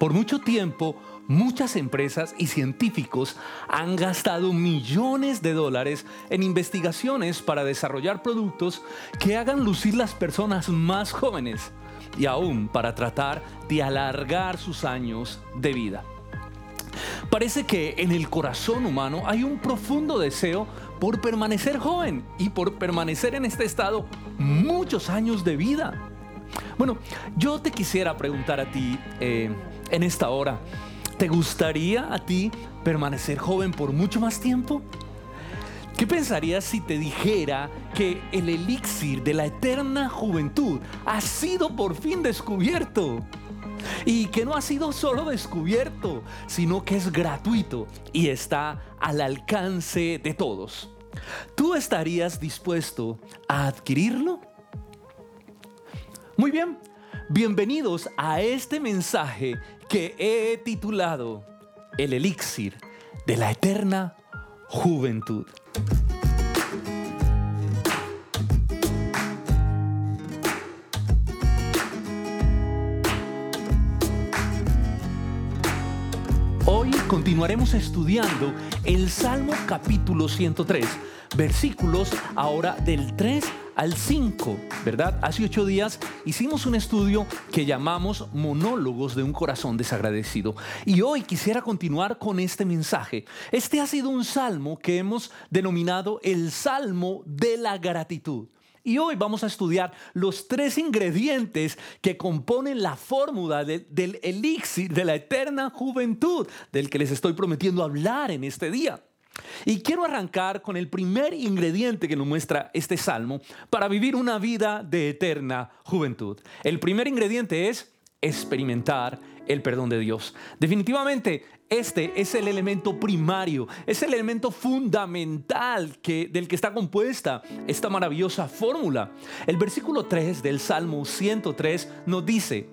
Por mucho tiempo, muchas empresas y científicos han gastado millones de dólares en investigaciones para desarrollar productos que hagan lucir las personas más jóvenes y aún para tratar de alargar sus años de vida. Parece que en el corazón humano hay un profundo deseo por permanecer joven y por permanecer en este estado muchos años de vida. Bueno, yo te quisiera preguntar a ti eh, en esta hora, ¿te gustaría a ti permanecer joven por mucho más tiempo? ¿Qué pensarías si te dijera que el elixir de la eterna juventud ha sido por fin descubierto? Y que no ha sido solo descubierto, sino que es gratuito y está al alcance de todos. ¿Tú estarías dispuesto a adquirirlo? Muy bien, bienvenidos a este mensaje que he titulado El elixir de la eterna juventud. Hoy continuaremos estudiando el Salmo capítulo 103, versículos ahora del 3 al 5, ¿verdad? Hace ocho días hicimos un estudio que llamamos Monólogos de un corazón desagradecido. Y hoy quisiera continuar con este mensaje. Este ha sido un salmo que hemos denominado el Salmo de la gratitud. Y hoy vamos a estudiar los tres ingredientes que componen la fórmula del elixir de la eterna juventud del que les estoy prometiendo hablar en este día. Y quiero arrancar con el primer ingrediente que nos muestra este salmo para vivir una vida de eterna juventud. El primer ingrediente es experimentar el perdón de Dios. Definitivamente, este es el elemento primario, es el elemento fundamental que, del que está compuesta esta maravillosa fórmula. El versículo 3 del Salmo 103 nos dice,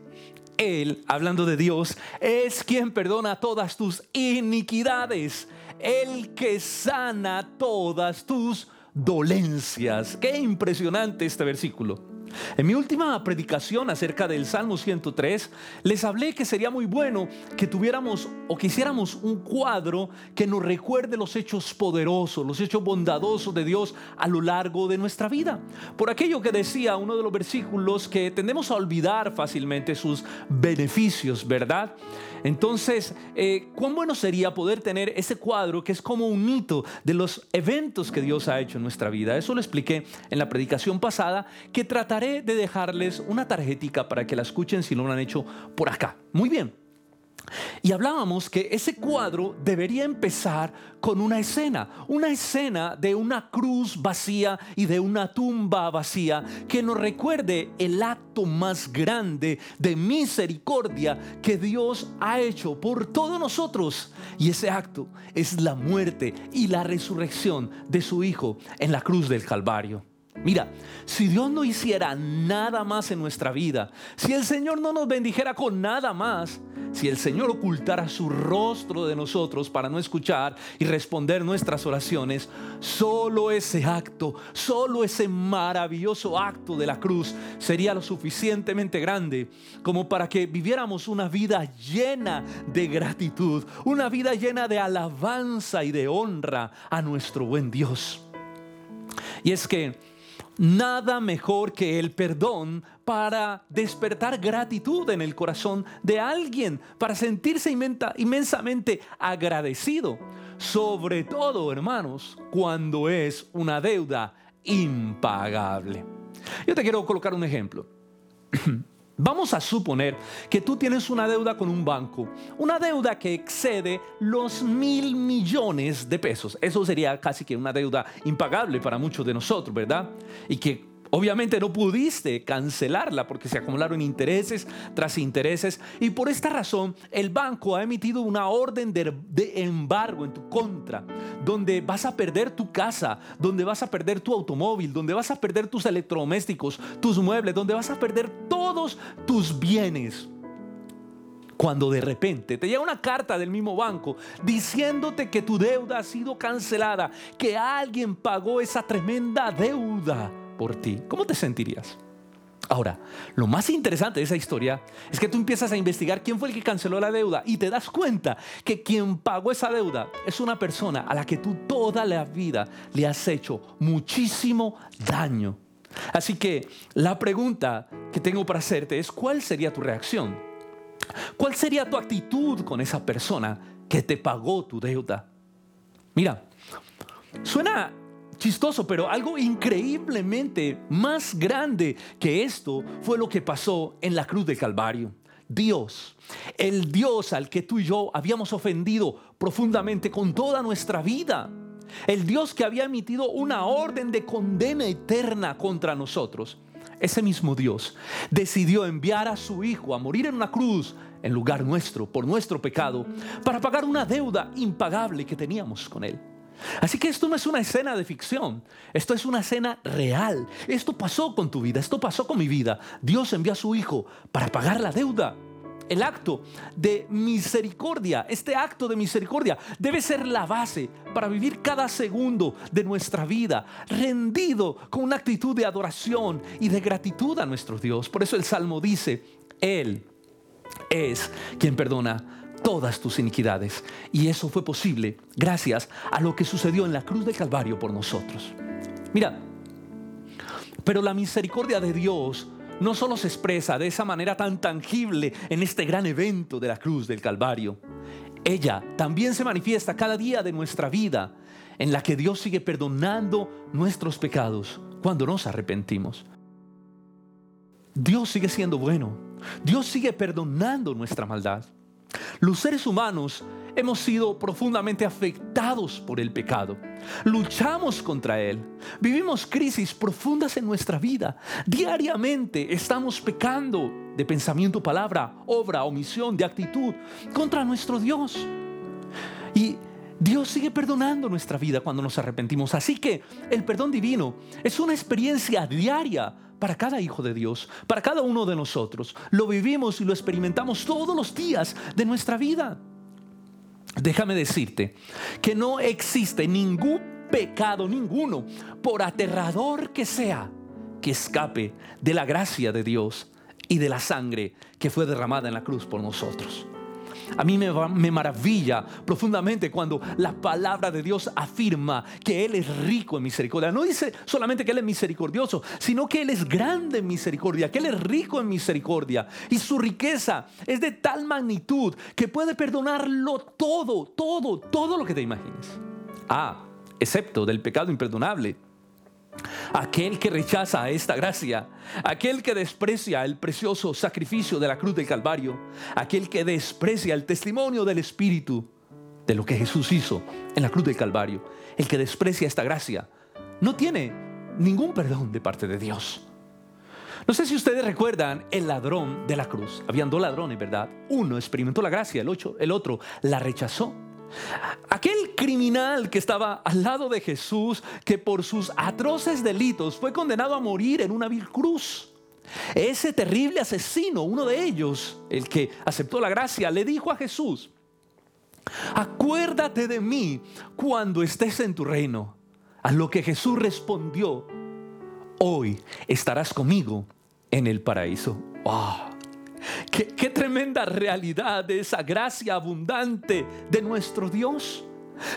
Él, hablando de Dios, es quien perdona todas tus iniquidades el que sana todas tus dolencias. Qué impresionante este versículo. En mi última predicación acerca del Salmo 103, les hablé que sería muy bueno que tuviéramos o que hiciéramos un cuadro que nos recuerde los hechos poderosos, los hechos bondadosos de Dios a lo largo de nuestra vida. Por aquello que decía uno de los versículos que tendemos a olvidar fácilmente sus beneficios, ¿verdad? Entonces, eh, ¿cuán bueno sería poder tener ese cuadro que es como un hito de los eventos que Dios ha hecho en nuestra vida? Eso lo expliqué en la predicación pasada, que trataré de dejarles una tarjetica para que la escuchen si no lo han hecho por acá. Muy bien. Y hablábamos que ese cuadro debería empezar con una escena, una escena de una cruz vacía y de una tumba vacía que nos recuerde el acto más grande de misericordia que Dios ha hecho por todos nosotros. Y ese acto es la muerte y la resurrección de su Hijo en la cruz del Calvario. Mira, si Dios no hiciera nada más en nuestra vida, si el Señor no nos bendijera con nada más, si el Señor ocultara su rostro de nosotros para no escuchar y responder nuestras oraciones, solo ese acto, solo ese maravilloso acto de la cruz sería lo suficientemente grande como para que viviéramos una vida llena de gratitud, una vida llena de alabanza y de honra a nuestro buen Dios. Y es que nada mejor que el perdón para despertar gratitud en el corazón de alguien, para sentirse inmensamente agradecido. Sobre todo, hermanos, cuando es una deuda impagable. Yo te quiero colocar un ejemplo. Vamos a suponer que tú tienes una deuda con un banco, una deuda que excede los mil millones de pesos. Eso sería casi que una deuda impagable para muchos de nosotros, ¿verdad? Y que Obviamente no pudiste cancelarla porque se acumularon intereses tras intereses y por esta razón el banco ha emitido una orden de, embargo en tu contra, donde vas a perder tu casa, donde vas a perder tu automóvil, donde vas a perder tus electrodomésticos, tus muebles, donde vas a perder todos tus bienes. Cuando de repente te llega una carta del mismo banco diciéndote que tu deuda ha sido cancelada, que alguien pagó esa tremenda deuda por ti, ¿cómo te sentirías? Ahora, lo más interesante de esa historia es que tú empiezas a investigar quién fue el que canceló la deuda y te das cuenta que quien pagó esa deuda es una persona a la que tú toda la vida le has hecho muchísimo daño. Así que la pregunta que tengo para hacerte es, ¿cuál sería tu reacción? ¿Cuál sería tu actitud con esa persona que te pagó tu deuda? Mira, suena chistoso, pero algo increíblemente más grande que esto fue lo que pasó en la cruz del Calvario. Dios, el Dios al que tú y yo habíamos ofendido profundamente con toda nuestra vida, el Dios que había emitido una orden de condena eterna contra nosotros, ese mismo Dios decidió enviar a su Hijo a morir en una cruz en lugar nuestro, por nuestro pecado, para pagar una deuda impagable que teníamos con Él. Así que esto no es una escena de ficción, esto es una escena real. Esto pasó con tu vida, esto pasó con mi vida. Dios envió a su Hijo para pagar la deuda. El acto de misericordia, este acto de misericordia debe ser la base para vivir cada segundo de nuestra vida rendido con una actitud de adoración y de gratitud a nuestro Dios. Por eso el Salmo dice, Él es quien perdona todas tus iniquidades. Y eso fue posible gracias a lo que sucedió en la cruz del Calvario por nosotros. Mira, pero la misericordia de Dios no solo se expresa de esa manera tan tangible en este gran evento de la cruz del Calvario, ella también se manifiesta cada día de nuestra vida en la que Dios sigue perdonando nuestros pecados cuando nos arrepentimos. Dios sigue siendo bueno. Dios sigue perdonando nuestra maldad. Los seres humanos hemos sido profundamente afectados por el pecado. Luchamos contra él. Vivimos crisis profundas en nuestra vida. Diariamente estamos pecando de pensamiento, palabra, obra, omisión, de actitud contra nuestro Dios. Y Dios sigue perdonando nuestra vida cuando nos arrepentimos. Así que el perdón divino es una experiencia diaria para cada hijo de Dios, para cada uno de nosotros. Lo vivimos y lo experimentamos todos los días de nuestra vida. Déjame decirte que no existe ningún pecado, ninguno, por aterrador que sea, que escape de la gracia de Dios y de la sangre que fue derramada en la cruz por nosotros. A mí me, maravilla profundamente cuando la palabra de Dios afirma que Él es rico en misericordia. No dice solamente que Él es misericordioso, sino que Él es grande en misericordia, que Él es rico en misericordia. Y su riqueza es de tal magnitud que puede perdonarlo todo, todo, todo lo que te imagines. Ah, excepto del pecado imperdonable Aquel que rechaza esta gracia, aquel que desprecia el precioso sacrificio de la cruz del Calvario, aquel que desprecia el testimonio del Espíritu de lo que Jesús hizo en la cruz del Calvario, el que desprecia esta gracia, no tiene ningún perdón de parte de Dios. No sé si ustedes recuerdan el ladrón de la cruz. Habían dos ladrones, ¿verdad? Uno experimentó la gracia, el, el otro la rechazó. Aquel criminal que estaba al lado de Jesús, que por sus atroces delitos fue condenado a morir en una vil cruz. Ese terrible asesino, uno de ellos, el que aceptó la gracia, le dijo a Jesús, acuérdate de mí cuando estés en tu reino. A lo que Jesús respondió, hoy estarás conmigo en el paraíso. Qué, tremenda realidad de esa gracia abundante de nuestro Dios.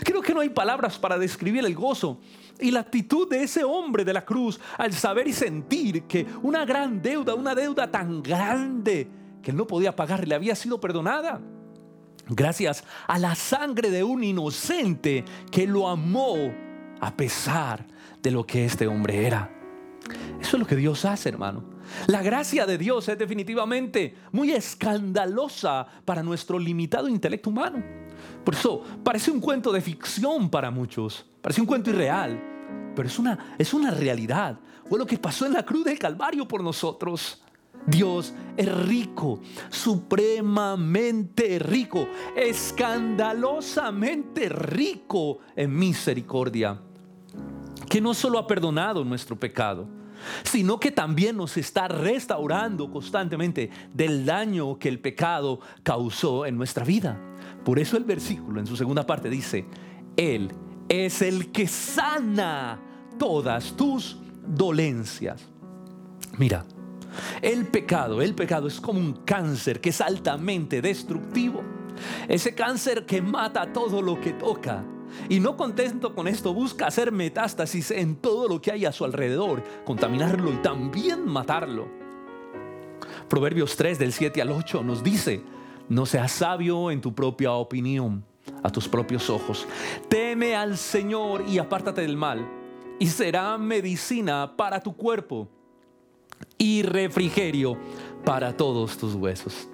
Creo que no hay palabras para describir el gozo y la actitud de ese hombre de la cruz al saber y sentir que una gran deuda, una deuda tan grande que él no podía pagar, le había sido perdonada. Gracias a la sangre de un inocente que lo amó a pesar de lo que este hombre era. Eso es lo que Dios hace, hermano. La gracia de Dios es definitivamente muy escandalosa para nuestro limitado intelecto humano. Por eso parece un cuento de ficción para muchos, parece un cuento irreal, pero es una, es una realidad. Fue lo que pasó en la cruz del Calvario por nosotros. Dios es rico, supremamente rico, escandalosamente rico en misericordia, que no solo ha perdonado nuestro pecado, sino que también nos está restaurando constantemente del daño que el pecado causó en nuestra vida. Por eso el versículo en su segunda parte dice, Él es el que sana todas tus dolencias. Mira, El pecado, el pecado es como un cáncer que es altamente destructivo. Ese cáncer que mata todo lo que toca. Y no contento con esto, busca hacer metástasis en todo lo que hay a su alrededor, contaminarlo y también matarlo. Proverbios 3 del 7 al 8 nos dice, no seas sabio en tu propia opinión, a tus propios ojos. Teme al Señor y apártate del mal, y será medicina para tu cuerpo y refrigerio para todos tus huesos.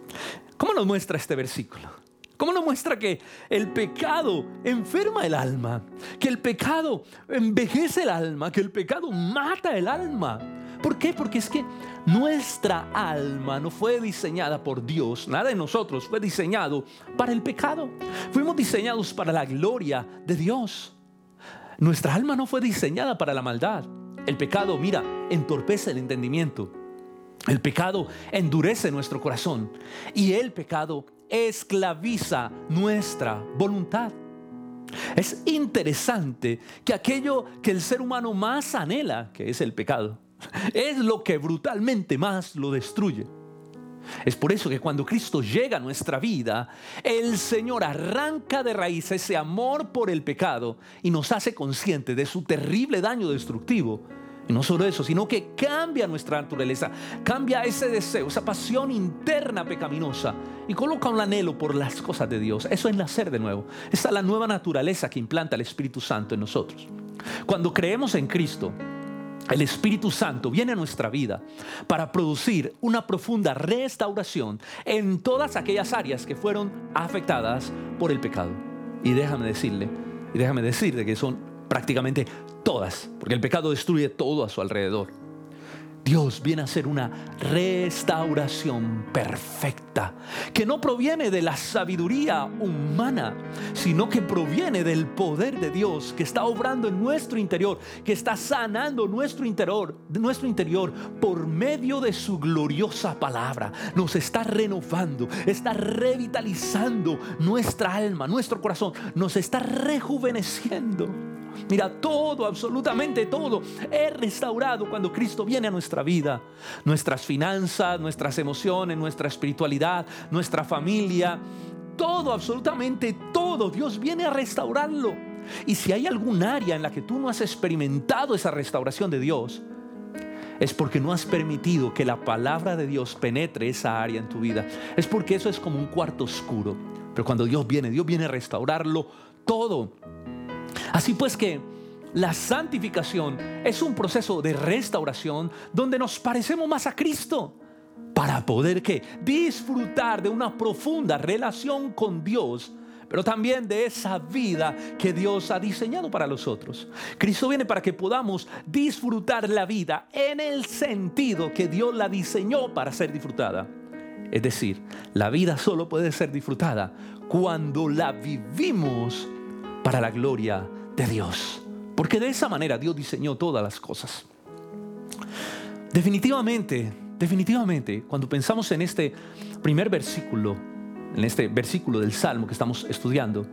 ¿Cómo nos muestra este versículo? ¿Cómo nos muestra que el pecado enferma el alma? Que el pecado envejece el alma, que el pecado mata el alma. ¿Por qué? Porque es que nuestra alma no fue diseñada por Dios, nada de nosotros fue diseñado para el pecado. Fuimos diseñados para la gloria de Dios. Nuestra alma no fue diseñada para la maldad. El pecado, mira, entorpece el entendimiento. El pecado endurece nuestro corazón y el pecado esclaviza nuestra voluntad. Es interesante que aquello que el ser humano más anhela, que es el pecado, es lo que brutalmente más lo destruye. Es por eso que cuando Cristo llega a nuestra vida, el Señor arranca de raíz ese amor por el pecado y nos hace consciente de su terrible daño destructivo y no solo eso, sino que cambia nuestra naturaleza, cambia ese deseo, esa pasión interna pecaminosa y coloca un anhelo por las cosas de Dios. Eso es nacer de nuevo. Esa es la nueva naturaleza que implanta el Espíritu Santo en nosotros. Cuando creemos en Cristo, el Espíritu Santo viene a nuestra vida para producir una profunda restauración en todas aquellas áreas que fueron afectadas por el pecado. Y déjame decirle, y déjame decirle que son prácticamente todas, porque el pecado destruye todo a su alrededor. Dios viene a hacer una restauración perfecta, que no proviene de la sabiduría humana, sino que proviene del poder de Dios que está obrando en nuestro interior, que está sanando nuestro interior, nuestro interior por medio de su gloriosa palabra. Nos está renovando, está revitalizando nuestra alma, nuestro corazón, nos está rejuveneciendo. Mira, todo, absolutamente todo es restaurado cuando Cristo viene a nuestra vida. Nuestras finanzas, nuestras emociones, nuestra espiritualidad, nuestra familia, todo, absolutamente todo. Dios viene a restaurarlo. Y si hay algún área en la que tú no has experimentado esa restauración de Dios, es porque no has permitido que la palabra de Dios penetre esa área en tu vida. Es porque eso es como un cuarto oscuro. Pero cuando Dios viene, Dios viene a restaurarlo todo. Así pues que la santificación es un proceso de restauración donde nos parecemos más a Cristo para poder que disfrutar de una profunda relación con Dios, pero también de esa vida que Dios ha diseñado para nosotros. Cristo viene para que podamos disfrutar la vida en el sentido que Dios la diseñó para ser disfrutada. Es decir, la vida solo puede ser disfrutada cuando la vivimos para la gloria de Dios. Porque de esa manera Dios diseñó todas las cosas. Definitivamente, definitivamente, cuando pensamos en este primer versículo, en este versículo del Salmo que estamos estudiando,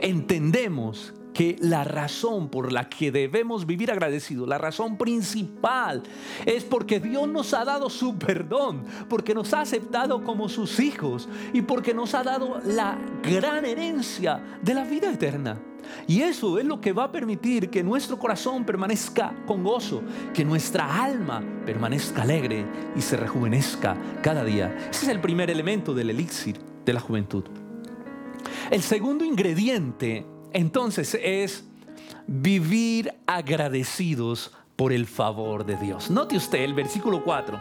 entendemos que la razón por la que debemos vivir agradecidos, la razón principal, es porque Dios nos ha dado su perdón, porque nos ha aceptado como sus hijos y porque nos ha dado la gran herencia de la vida eterna. Y eso es lo que va a permitir que nuestro corazón permanezca con gozo, que nuestra alma permanezca alegre y se rejuvenezca cada día. Ese es el primer elemento del elixir de la juventud. El segundo ingrediente entonces es vivir agradecidos por el favor de Dios. Note usted el versículo 4.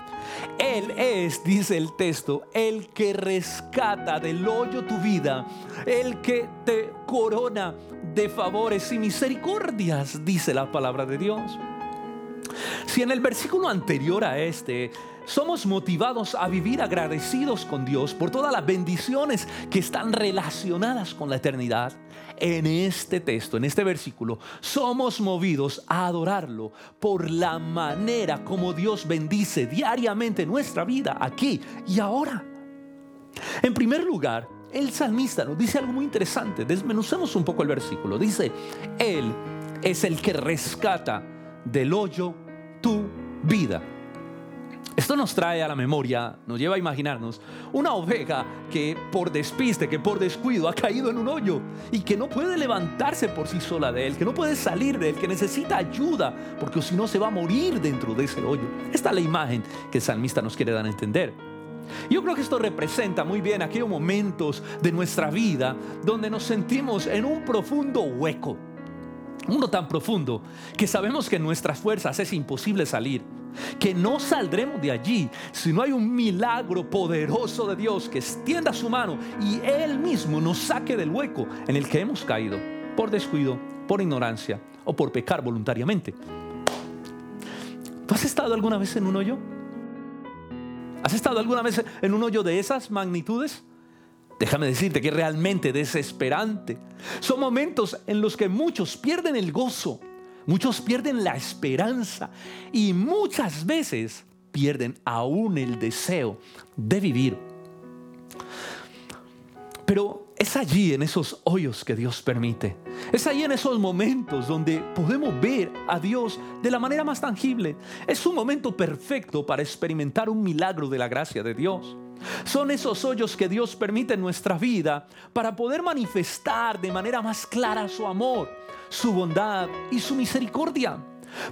Él es, dice el texto, el que rescata del hoyo tu vida, el que te corona de favores y misericordias, dice la palabra de Dios. Si en el versículo anterior a este somos motivados a vivir agradecidos con Dios por todas las bendiciones que están relacionadas con la eternidad, en este texto, en este versículo, somos movidos a adorarlo por la manera como Dios bendice diariamente nuestra vida aquí y ahora. En primer lugar, el salmista nos dice algo muy interesante. Desmenucemos un poco el versículo. Dice, Él es el que rescata del hoyo tu vida. Esto nos trae a la memoria, nos lleva a imaginarnos una oveja que por despiste, que por descuido ha caído en un hoyo y que no puede levantarse por sí sola de él, que no puede salir de él, que necesita ayuda, porque si no se va a morir dentro de ese hoyo. Esta es la imagen que el salmista nos quiere dar a entender. Yo creo que esto representa muy bien aquellos momentos de nuestra vida donde nos sentimos en un profundo hueco. Uno tan profundo que sabemos que en nuestras fuerzas es imposible salir que no saldremos de allí si no hay un milagro poderoso de Dios que extienda su mano y Él mismo nos saque del hueco en el que hemos caído por descuido, por ignorancia o por pecar voluntariamente. ¿Tú has estado alguna vez en un hoyo? ¿Has estado alguna vez en un hoyo de esas magnitudes? Déjame decirte que es realmente desesperante. Son momentos en los que muchos pierden el gozo, Muchos pierden la esperanza y muchas veces pierden aún el deseo de vivir. Pero es allí en esos hoyos que Dios permite. Es allí en esos momentos donde podemos ver a Dios de la manera más tangible. Es un momento perfecto para experimentar un milagro de la gracia de Dios. Son esos hoyos que Dios permite en nuestra vida para poder manifestar de manera más clara su amor, su bondad y su misericordia.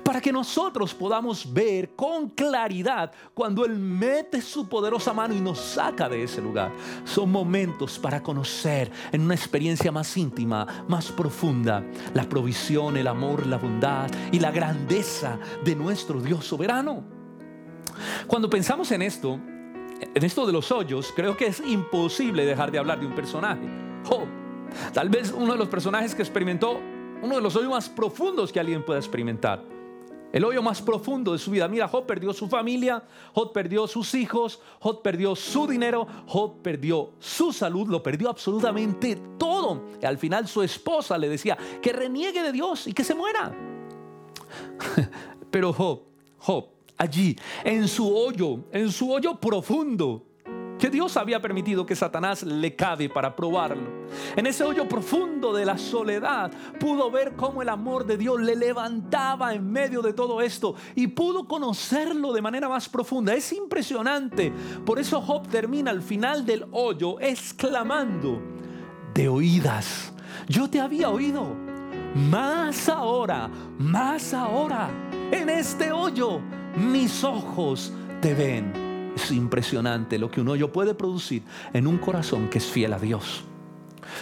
Para que nosotros podamos ver con claridad cuando Él mete su poderosa mano y nos saca de ese lugar. Son momentos para conocer en una experiencia más íntima, más profunda, la provisión, el amor, la bondad y la grandeza de nuestro Dios soberano. Cuando pensamos en esto, en esto de los hoyos, creo que es imposible dejar de hablar de un personaje. Job. Tal vez uno de los personajes que experimentó uno de los hoyos más profundos que alguien pueda experimentar. El hoyo más profundo de su vida. Mira, Job perdió su familia, Job perdió sus hijos, Job perdió su dinero, Job perdió su salud, lo perdió absolutamente todo. Y al final su esposa le decía que reniegue de Dios y que se muera. Pero Job, Job, allí, en su hoyo, en su hoyo profundo, que Dios había permitido que Satanás le cabe para probarlo. En ese hoyo profundo de la soledad pudo ver cómo el amor de Dios le levantaba en medio de todo esto y pudo conocerlo de manera más profunda. Es impresionante. Por eso Job termina al final del hoyo exclamando, de oídas, yo te había oído, más ahora, más ahora, en este hoyo, mis ojos te ven. Es impresionante lo que un hoyo puede producir en un corazón que es fiel a Dios.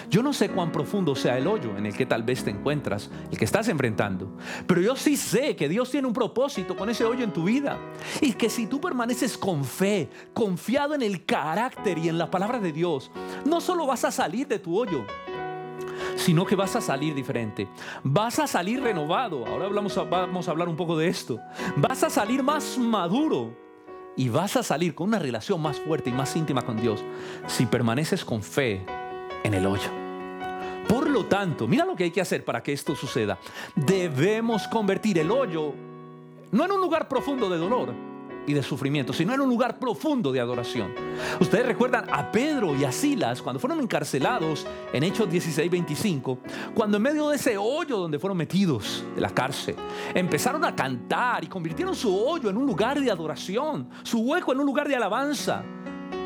Yo no sé cuán profundo sea el hoyo en el que tal vez te encuentras, el que estás enfrentando, pero yo sí sé que Dios tiene un propósito con ese hoyo en tu vida y que si tú permaneces con fe, confiado en el carácter y en la palabra de Dios, no solo vas a salir de tu hoyo, sino que vas a salir diferente. Vas a salir renovado. Ahora hablamos, vamos a hablar un poco de esto. Vas a salir más maduro y vas a salir con una relación más fuerte y más íntima con Dios si permaneces con fe en el hoyo. Por lo tanto, mira lo que hay que hacer para que esto suceda. Debemos convertir el hoyo no en un lugar profundo de dolor, y de sufrimiento, sino en un lugar profundo de adoración. Ustedes recuerdan a Pedro y a Silas cuando fueron encarcelados en Hechos 16, 25, cuando en medio de ese hoyo donde fueron metidos de la cárcel, empezaron a cantar y convirtieron su hoyo en un lugar de adoración, su hueco en un lugar de alabanza.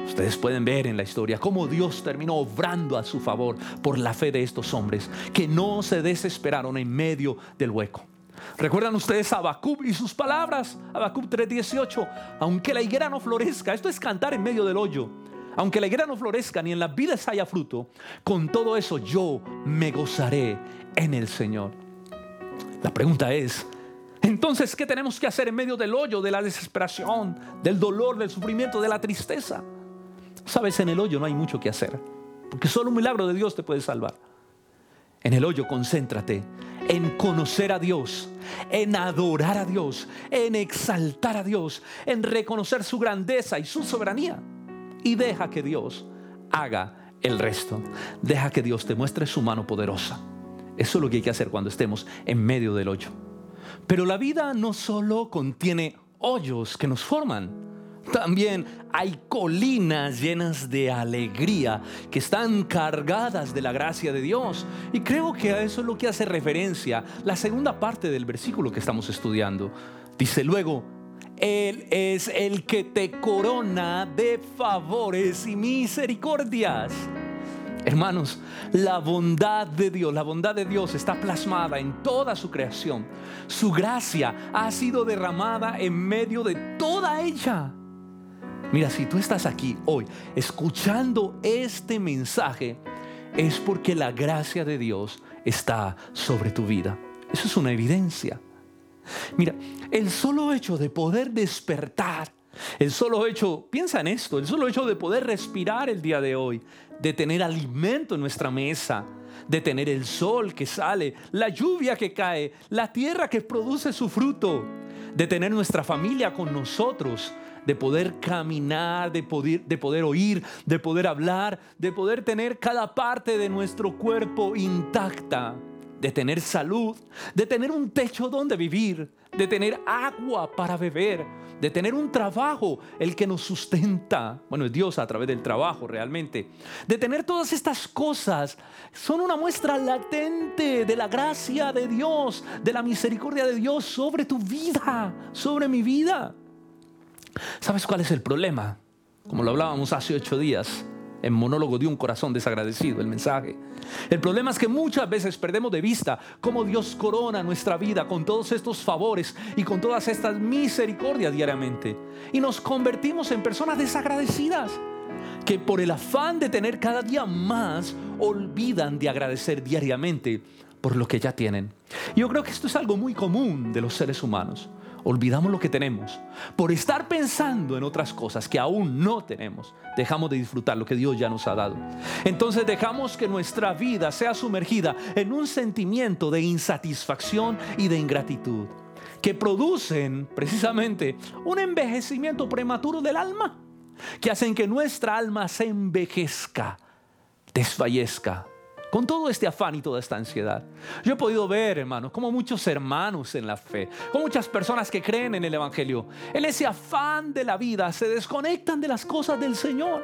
Ustedes pueden ver en la historia cómo Dios terminó obrando a su favor por la fe de estos hombres que no se desesperaron en medio del hueco. ¿Recuerdan ustedes a Habacuc y sus palabras? Habacuc 3:18. Aunque la higuera no florezca, esto es cantar en medio del hoyo. Aunque la higuera no florezca ni en las vidas haya fruto, con todo eso yo me gozaré en el Señor. La pregunta es, entonces, ¿qué tenemos que hacer en medio del hoyo, de la desesperación, del dolor, del sufrimiento, de la tristeza? Sabes, en el hoyo no hay mucho que hacer, porque solo un milagro de Dios te puede salvar. En el hoyo concéntrate en conocer a Dios, en adorar a Dios, en exaltar a Dios, en reconocer su grandeza y su soberanía. Y deja que Dios haga el resto. Deja que Dios te muestre su mano poderosa. Eso es lo que hay que hacer cuando estemos en medio del hoyo. Pero la vida no solo contiene hoyos que nos forman, también hay colinas llenas de alegría que están cargadas de la gracia de Dios. Y creo que a eso es lo que hace referencia la segunda parte del versículo que estamos estudiando. Dice luego, Él es el que te corona de favores y misericordias. Hermanos, la bondad de Dios, la bondad de Dios está plasmada en toda su creación. Su gracia ha sido derramada en medio de toda ella. Mira, si tú estás aquí hoy escuchando este mensaje, es porque la gracia de Dios está sobre tu vida. Eso es una evidencia. Mira, el solo hecho de poder despertar, el solo hecho, piensa en esto, el solo hecho de poder respirar el día de hoy, de tener alimento en nuestra mesa, de tener el sol que sale, la lluvia que cae, la tierra que produce su fruto, de tener nuestra familia con nosotros, de poder caminar, de poder, de poder oír, de poder hablar, de poder tener cada parte de nuestro cuerpo intacta de tener salud, de tener un techo donde vivir, de tener agua para beber, de tener un trabajo, el que nos sustenta. Bueno, es Dios a través del trabajo realmente. De tener todas estas cosas son una muestra latente de la gracia de Dios, de la misericordia de Dios sobre tu vida, sobre mi vida. ¿Sabes cuál es el problema? Como lo hablábamos hace ocho días en monólogo de un corazón desagradecido, el mensaje. El problema es que muchas veces perdemos de vista cómo Dios corona nuestra vida con todos estos favores y con todas estas misericordias diariamente. Y nos convertimos en personas desagradecidas que por el afán de tener cada día más olvidan de agradecer diariamente por lo que ya tienen. Yo creo que esto es algo muy común de los seres humanos olvidamos lo que tenemos. Por estar pensando en otras cosas que aún no tenemos, dejamos de disfrutar lo que Dios ya nos ha dado. Entonces dejamos que nuestra vida sea sumergida en un sentimiento de insatisfacción y de ingratitud, que producen precisamente un envejecimiento prematuro del alma, que hacen que nuestra alma se envejezca, desfallezca con todo este afán y toda esta ansiedad. Yo he podido ver, hermanos, como muchos hermanos en la fe, como muchas personas que creen en el Evangelio, en ese afán de la vida se desconectan de las cosas del Señor.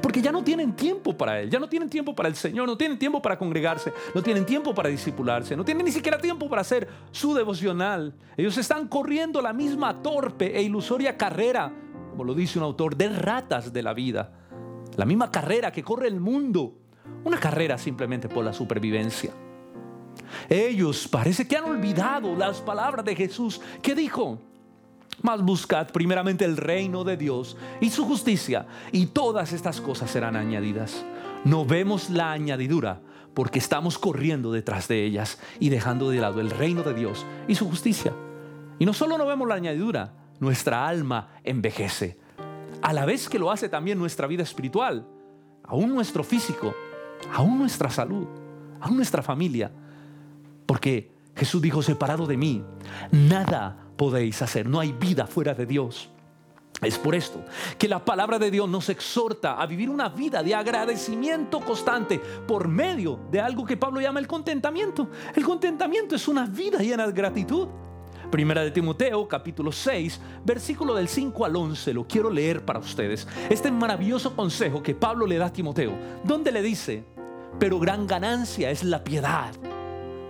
Porque ya no tienen tiempo para Él, ya no tienen tiempo para el Señor, no tienen tiempo para congregarse, no tienen tiempo para discipularse, no tienen ni siquiera tiempo para hacer su devocional. Ellos están corriendo la misma torpe e ilusoria carrera, como lo dice un autor, de ratas de la vida. La misma carrera que corre el mundo una carrera simplemente por la supervivencia. Ellos parece que han olvidado las palabras de Jesús que dijo, mas buscad primeramente el reino de Dios y su justicia y todas estas cosas serán añadidas. No vemos la añadidura porque estamos corriendo detrás de ellas y dejando de lado el reino de Dios y su justicia. Y no solo no vemos la añadidura, nuestra alma envejece. A la vez que lo hace también nuestra vida espiritual, aún nuestro físico aún nuestra salud, aún nuestra familia. Porque Jesús dijo, separado de mí, nada podéis hacer, no hay vida fuera de Dios. Es por esto que la palabra de Dios nos exhorta a vivir una vida de agradecimiento constante por medio de algo que Pablo llama el contentamiento. El contentamiento es una vida llena de gratitud. Primera de Timoteo, capítulo 6, versículo del 5 al 11, lo quiero leer para ustedes. Este maravilloso consejo que Pablo le da a Timoteo, donde le dice, pero gran ganancia es la piedad,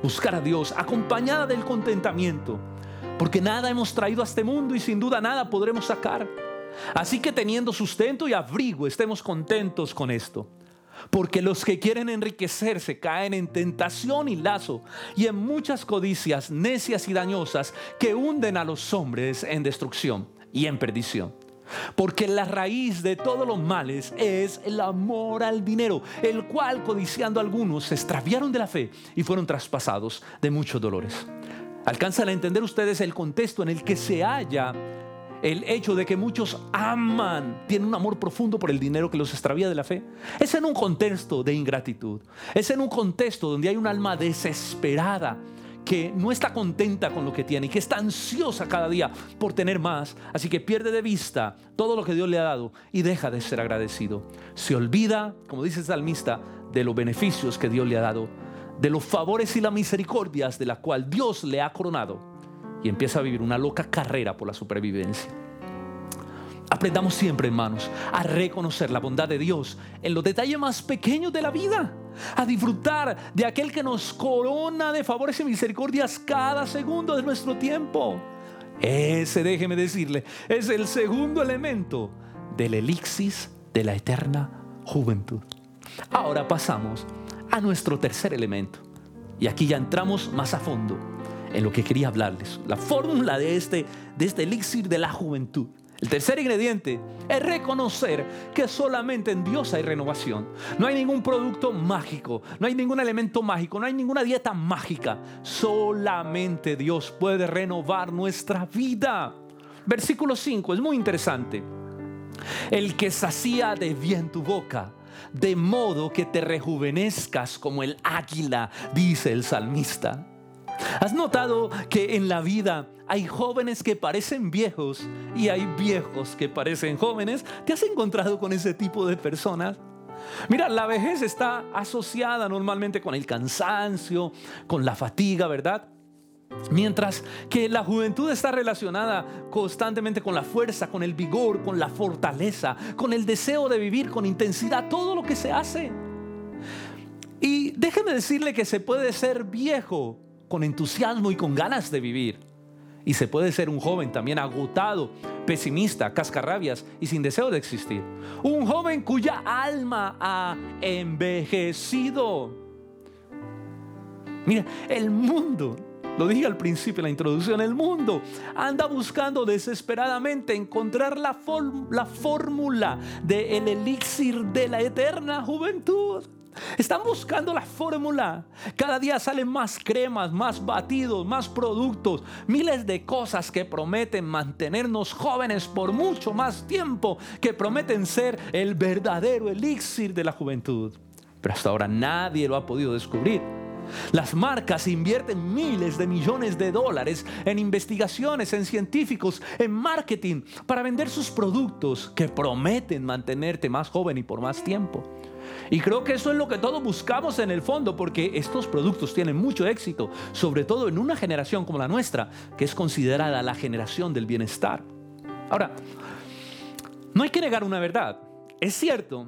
buscar a Dios acompañada del contentamiento, porque nada hemos traído a este mundo y sin duda nada podremos sacar. Así que teniendo sustento y abrigo, estemos contentos con esto. Porque los que quieren enriquecerse caen en tentación y lazo y en muchas codicias necias y dañosas que hunden a los hombres en destrucción y en perdición. Porque la raíz de todos los males es el amor al dinero, el cual codiciando algunos se extraviaron de la fe y fueron traspasados de muchos dolores. ¿Alcanzan a entender ustedes el contexto en el que se halla el hecho de que muchos aman, tienen un amor profundo por el dinero que los extravía de la fe. Es en un contexto de ingratitud. Es en un contexto donde hay un alma desesperada que no está contenta con lo que tiene y que está ansiosa cada día por tener más. Así que pierde de vista todo lo que Dios le ha dado y deja de ser agradecido. Se olvida, como dice el salmista, de los beneficios que Dios le ha dado, de los favores y las misericordias de la cual Dios le ha coronado y empieza a vivir una loca carrera por la supervivencia. Aprendamos siempre, hermanos, a reconocer la bondad de Dios en los detalles más pequeños de la vida, a disfrutar de aquel que nos corona de favores y misericordias cada segundo de nuestro tiempo. Ese, déjeme decirle, es el segundo elemento del elixir de la eterna juventud. Ahora pasamos a nuestro tercer elemento. Y aquí ya entramos más a fondo en lo que quería hablarles. La fórmula de este, de este elixir de la juventud. El tercer ingrediente es reconocer que solamente en Dios hay renovación. No hay ningún producto mágico, no hay ningún elemento mágico, no hay ninguna dieta mágica. Solamente Dios puede renovar nuestra vida. Versículo 5 es muy interesante. El que sacía de bien tu boca, de modo que te rejuvenezcas como el águila, dice el salmista. ¿Has notado que en la vida hay jóvenes que parecen viejos y hay viejos que parecen jóvenes? ¿Te has encontrado con ese tipo de personas? Mira, la vejez está asociada normalmente con el cansancio, con la fatiga, ¿verdad? Mientras que la juventud está relacionada constantemente con la fuerza, con el vigor, con la fortaleza, con el deseo de vivir con intensidad todo lo que se hace. Y déjeme decirle que se puede ser viejo con entusiasmo y con ganas de vivir. Y se puede ser un joven también agotado, pesimista, cascarrabias y sin deseo de existir. Un joven cuya alma ha envejecido. Mira, el mundo, lo dije al principio en la introducción, el mundo anda buscando desesperadamente encontrar la, la fórmula del elixir de la eterna juventud. Están buscando la fórmula. Cada día salen más cremas, más batidos, más productos, miles de cosas que prometen mantenernos jóvenes por mucho más tiempo, que prometen ser el verdadero elixir de la juventud. Pero hasta ahora nadie lo ha podido descubrir. Las marcas invierten miles de millones de dólares en investigaciones, en científicos, en marketing, para vender sus productos que prometen mantenerte más joven y por más tiempo. Y creo que eso es lo que todos buscamos en el fondo, porque estos productos tienen mucho éxito, sobre todo en una generación como la nuestra, que es considerada la generación del bienestar. Ahora, no hay que negar una verdad. Es cierto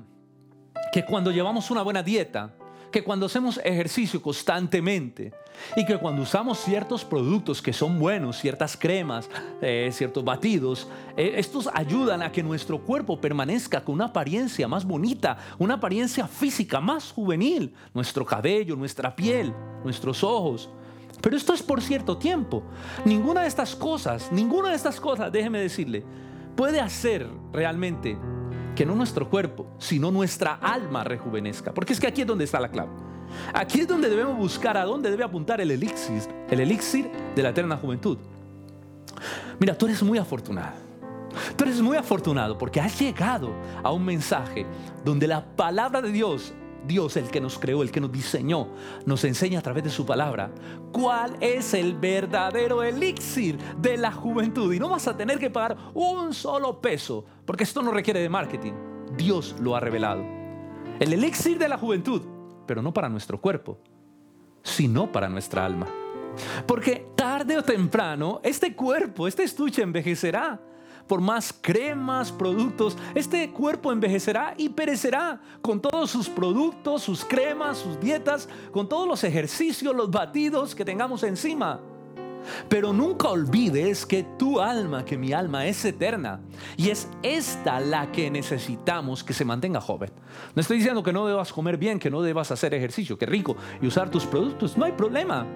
que cuando llevamos una buena dieta, que cuando hacemos ejercicio constantemente y que cuando usamos ciertos productos que son buenos, ciertas cremas, eh, ciertos batidos, eh, estos ayudan a que nuestro cuerpo permanezca con una apariencia más bonita, una apariencia física más juvenil, nuestro cabello, nuestra piel, nuestros ojos. Pero esto es por cierto tiempo. Ninguna de estas cosas, ninguna de estas cosas, déjeme decirle, puede hacer realmente que no nuestro cuerpo, sino nuestra alma rejuvenezca. Porque es que aquí es donde está la clave. Aquí es donde debemos buscar a dónde debe apuntar el elixir, el elixir de la eterna juventud. Mira, tú eres muy afortunado. Tú eres muy afortunado porque has llegado a un mensaje donde la palabra de Dios Dios, el que nos creó, el que nos diseñó, nos enseña a través de su palabra cuál es el verdadero elixir de la juventud. Y no vas a tener que pagar un solo peso, porque esto no requiere de marketing. Dios lo ha revelado. El elixir de la juventud, pero no para nuestro cuerpo, sino para nuestra alma. Porque tarde o temprano este cuerpo, este estuche envejecerá por más cremas, productos, este cuerpo envejecerá y perecerá con todos sus productos, sus cremas, sus dietas, con todos los ejercicios, los batidos que tengamos encima. Pero nunca olvides que tu alma, que mi alma es eterna. Y es esta la que necesitamos que se mantenga joven. No estoy diciendo que no debas comer bien, que no debas hacer ejercicio, que rico, y usar tus productos. No hay problema.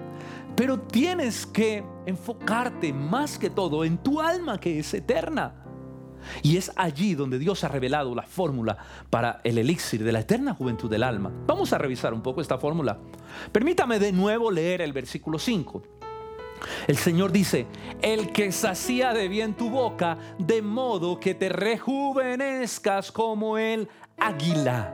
Pero tienes que enfocarte más que todo en tu alma que es eterna. Y es allí donde Dios ha revelado la fórmula para el elixir de la eterna juventud del alma. Vamos a revisar un poco esta fórmula. Permítame de nuevo leer el versículo 5. El Señor dice, el que sacía de bien tu boca, de modo que te rejuvenezcas como el águila.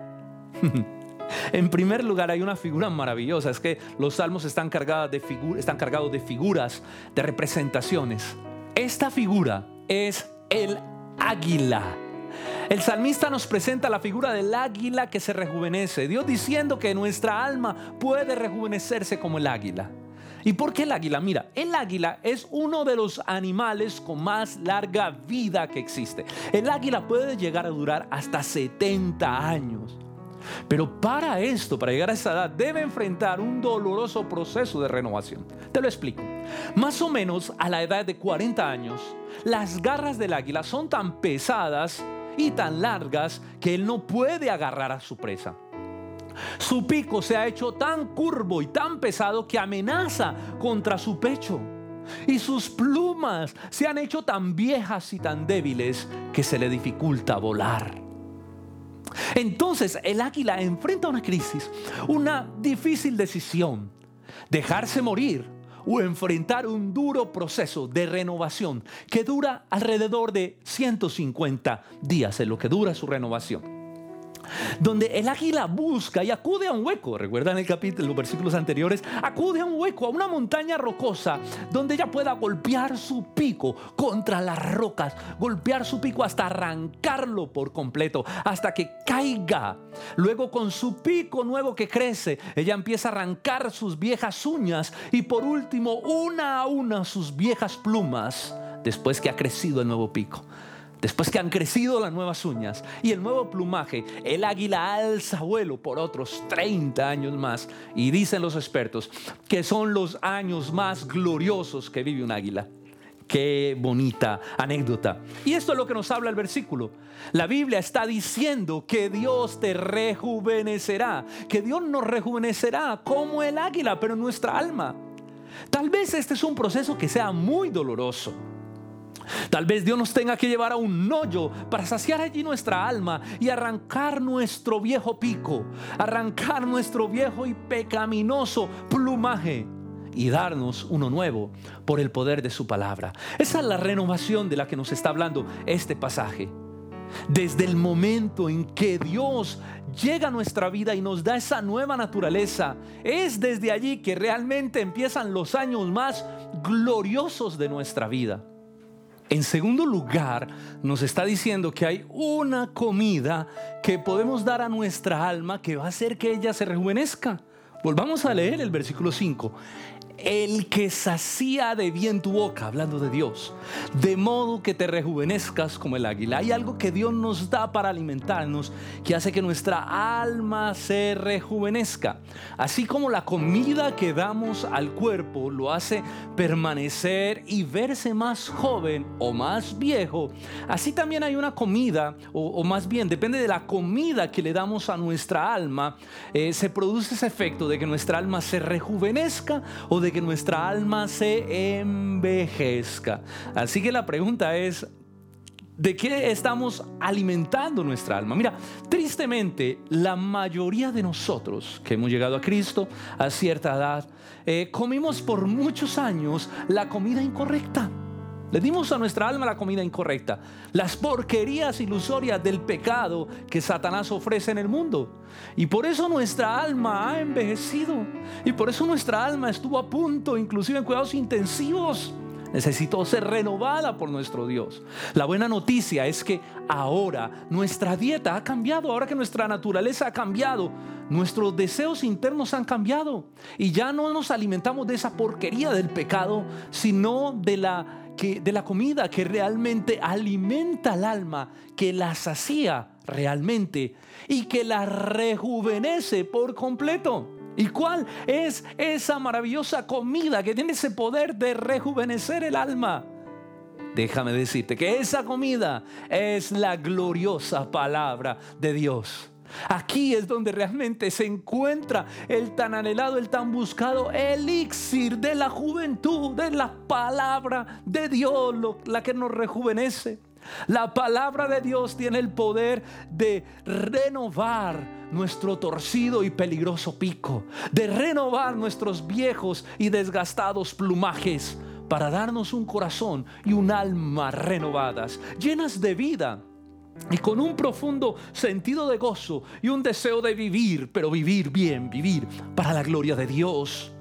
En primer lugar, hay una figura maravillosa, es que los salmos están cargados de, están cargados de figuras, de representaciones. Esta figura es el águila. El salmista nos presenta la figura del águila que se rejuvenece, Dios diciendo que nuestra alma puede rejuvenecerse como el águila. ¿Y por qué el águila? Mira, el águila es uno de los animales con más larga vida que existe. El águila puede llegar a durar hasta 70 años. Pero para esto, para llegar a esa edad, debe enfrentar un doloroso proceso de renovación. Te lo explico. Más o menos a la edad de 40 años, las garras del águila son tan pesadas y tan largas que él no puede agarrar a su presa. Su pico se ha hecho tan curvo y tan pesado que amenaza contra su pecho. Y sus plumas se han hecho tan viejas y tan débiles que se le dificulta volar. Entonces el águila enfrenta una crisis, una difícil decisión, dejarse morir o enfrentar un duro proceso de renovación que dura alrededor de 150 días en lo que dura su renovación donde el águila busca y acude a un hueco. Recuerdan el capítulo, los versículos anteriores, acude a un hueco, a una montaña rocosa, donde ella pueda golpear su pico contra las rocas, golpear su pico hasta arrancarlo por completo, hasta que caiga. Luego con su pico nuevo que crece, ella empieza a arrancar sus viejas uñas y por último, una a una, sus viejas plumas, después que ha crecido el nuevo pico. Después que han crecido las nuevas uñas y el nuevo plumaje, el águila alza vuelo por otros 30 años más. Y dicen los expertos que son los años más gloriosos que vive un águila. Qué bonita anécdota. Y esto es lo que nos habla el versículo. La Biblia está diciendo que Dios te rejuvenecerá, que Dios nos rejuvenecerá como el águila, pero en nuestra alma. Tal vez este es un proceso que sea muy doloroso. Tal vez Dios nos tenga que llevar a un hoyo para saciar allí nuestra alma y arrancar nuestro viejo pico, arrancar nuestro viejo y pecaminoso plumaje y darnos uno nuevo por el poder de su palabra. Esa es la renovación de la que nos está hablando este pasaje. Desde el momento en que Dios llega a nuestra vida y nos da esa nueva naturaleza, es desde allí que realmente empiezan los años más gloriosos de nuestra vida. En segundo lugar, nos está diciendo que hay una comida que podemos dar a nuestra alma que va a hacer que ella se rejuvenezca. Volvamos a leer el versículo 5 el que sacía de bien tu boca, hablando de Dios, de modo que te rejuvenezcas como el águila. Hay algo que Dios nos da para alimentarnos que hace que nuestra alma se rejuvenezca. Así como la comida que damos al cuerpo lo hace permanecer y verse más joven o más viejo, así también hay una comida, o, más bien depende de la comida que le damos a nuestra alma, eh, se produce ese efecto de que nuestra alma se rejuvenezca o de que nuestra alma se envejezca. Así que la pregunta es, ¿De qué estamos alimentando nuestra alma? Mira, tristemente, la mayoría de nosotros que hemos llegado a Cristo a cierta edad, eh, comimos por muchos años la comida incorrecta. Le dimos a nuestra alma la comida incorrecta, las porquerías ilusorias del pecado que Satanás ofrece en el mundo. Y por eso nuestra alma ha envejecido. Y por eso nuestra alma estuvo a punto, inclusive en cuidados intensivos. Necesitó ser renovada por nuestro Dios. La buena noticia es que ahora nuestra dieta ha cambiado, ahora que nuestra naturaleza ha cambiado, nuestros deseos internos han cambiado y ya no nos alimentamos de esa porquería del pecado, sino de la que, de la comida que realmente alimenta al alma, que la sacía realmente y que la rejuvenece por completo. ¿Y cuál es esa maravillosa comida que tiene ese poder de rejuvenecer el alma? Déjame decirte que esa comida es la gloriosa palabra de Dios. Aquí es donde realmente se encuentra el tan anhelado, el tan buscado elixir de la juventud, de la palabra de Dios, la que nos rejuvenece. La palabra de Dios tiene el poder de renovar nuestro torcido y peligroso pico, de renovar nuestros viejos y desgastados plumajes, para darnos un corazón y un alma renovadas, llenas de vida y con un profundo sentido de gozo y un deseo de vivir, pero vivir bien, vivir para la gloria de Dios.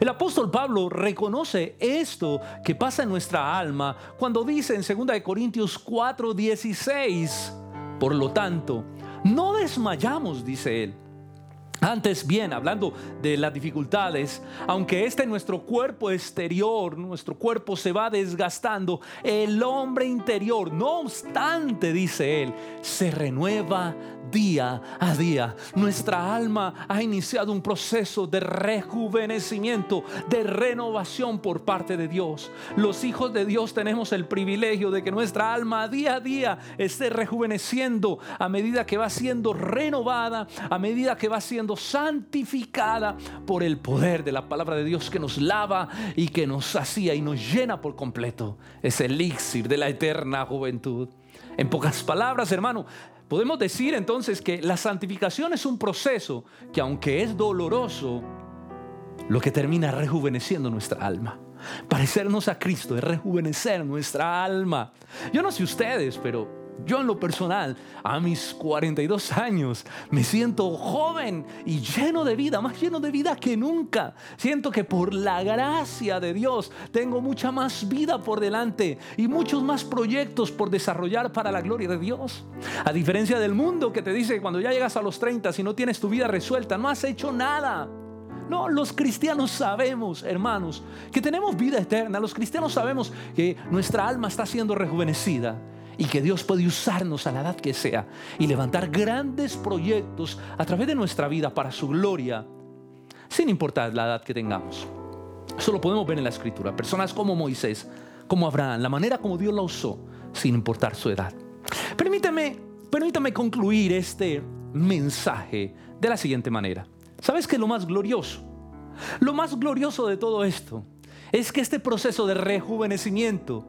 El apóstol Pablo reconoce esto que pasa en nuestra alma cuando dice en 2 Corintios 4:16, por lo tanto, no desmayamos, dice él. Antes bien, hablando de las dificultades, aunque este nuestro cuerpo exterior, nuestro cuerpo se va desgastando, el hombre interior, no obstante, dice él, se renueva día a día. Nuestra alma ha iniciado un proceso de rejuvenecimiento, de renovación por parte de Dios. Los hijos de Dios tenemos el privilegio de que nuestra alma día a día esté rejuveneciendo a medida que va siendo renovada, a medida que va siendo santificada por el poder de la palabra de Dios que nos lava y que nos hacía y nos llena por completo. Es el elixir de la eterna juventud. En pocas palabras, hermano, podemos decir entonces que la santificación es un proceso que aunque es doloroso, lo que termina rejuveneciendo nuestra alma. Parecernos a Cristo es rejuvenecer nuestra alma. Yo no sé ustedes, pero yo en lo personal, a mis 42 años, me siento joven y lleno de vida, más lleno de vida que nunca. Siento que por la gracia de Dios tengo mucha más vida por delante y muchos más proyectos por desarrollar para la gloria de Dios. A diferencia del mundo que te dice que cuando ya llegas a los 30, si no tienes tu vida resuelta, no has hecho nada. No, los cristianos sabemos, hermanos, que tenemos vida eterna. Los cristianos sabemos que nuestra alma está siendo rejuvenecida y que Dios puede usarnos a la edad que sea y levantar grandes proyectos a través de nuestra vida para su gloria, sin importar la edad que tengamos. Eso lo podemos ver en la escritura. Personas como Moisés, como Abraham, la manera como Dios la usó, sin importar su edad. Permítame, permítame concluir este mensaje de la siguiente manera. ¿Sabes qué es lo más glorioso? Lo más glorioso de todo esto es que este proceso de rejuvenecimiento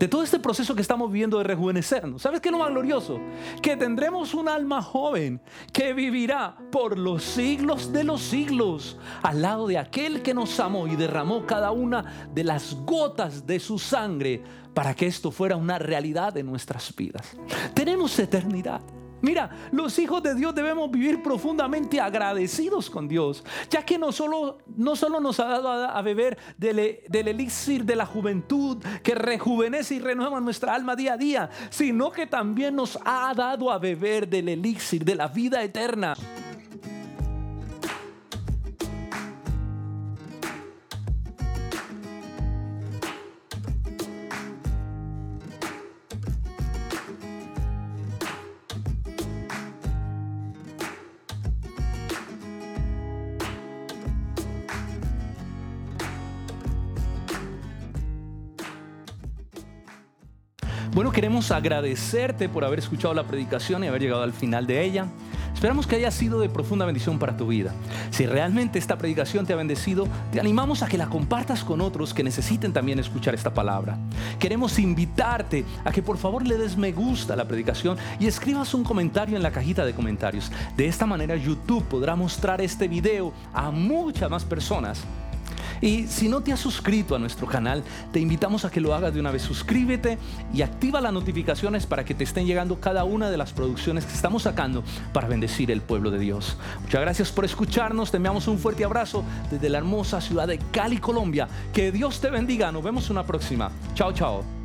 de todo este proceso que estamos viviendo de rejuvenecernos. ¿Sabes qué es lo más glorioso? Que tendremos un alma joven que vivirá por los siglos de los siglos al lado de aquel que nos amó y derramó cada una de las gotas de su sangre para que esto fuera una realidad en nuestras vidas. Tenemos eternidad. Mira, los hijos de Dios debemos vivir profundamente agradecidos con Dios, ya que no solo, no solo nos ha dado a, beber del, del, elixir de la juventud que rejuvenece y renueva nuestra alma día a día, sino que también nos ha dado a beber del elixir de la vida eterna. Bueno, queremos agradecerte por haber escuchado la predicación y haber llegado al final de ella. Esperamos que haya sido de profunda bendición para tu vida. Si realmente esta predicación te ha bendecido, te animamos a que la compartas con otros que necesiten también escuchar esta palabra. Queremos invitarte a que por favor le des me gusta a la predicación y escribas un comentario en la cajita de comentarios. De esta manera YouTube podrá mostrar este video a muchas más personas y si no te has suscrito a nuestro canal, te invitamos a que lo hagas de una vez. Suscríbete y activa las notificaciones para que te estén llegando cada una de las producciones que estamos sacando para bendecir el pueblo de Dios. Muchas gracias por escucharnos. Te enviamos un fuerte abrazo desde la hermosa ciudad de Cali, Colombia. Que Dios te bendiga. Nos vemos una próxima. Chao, chao.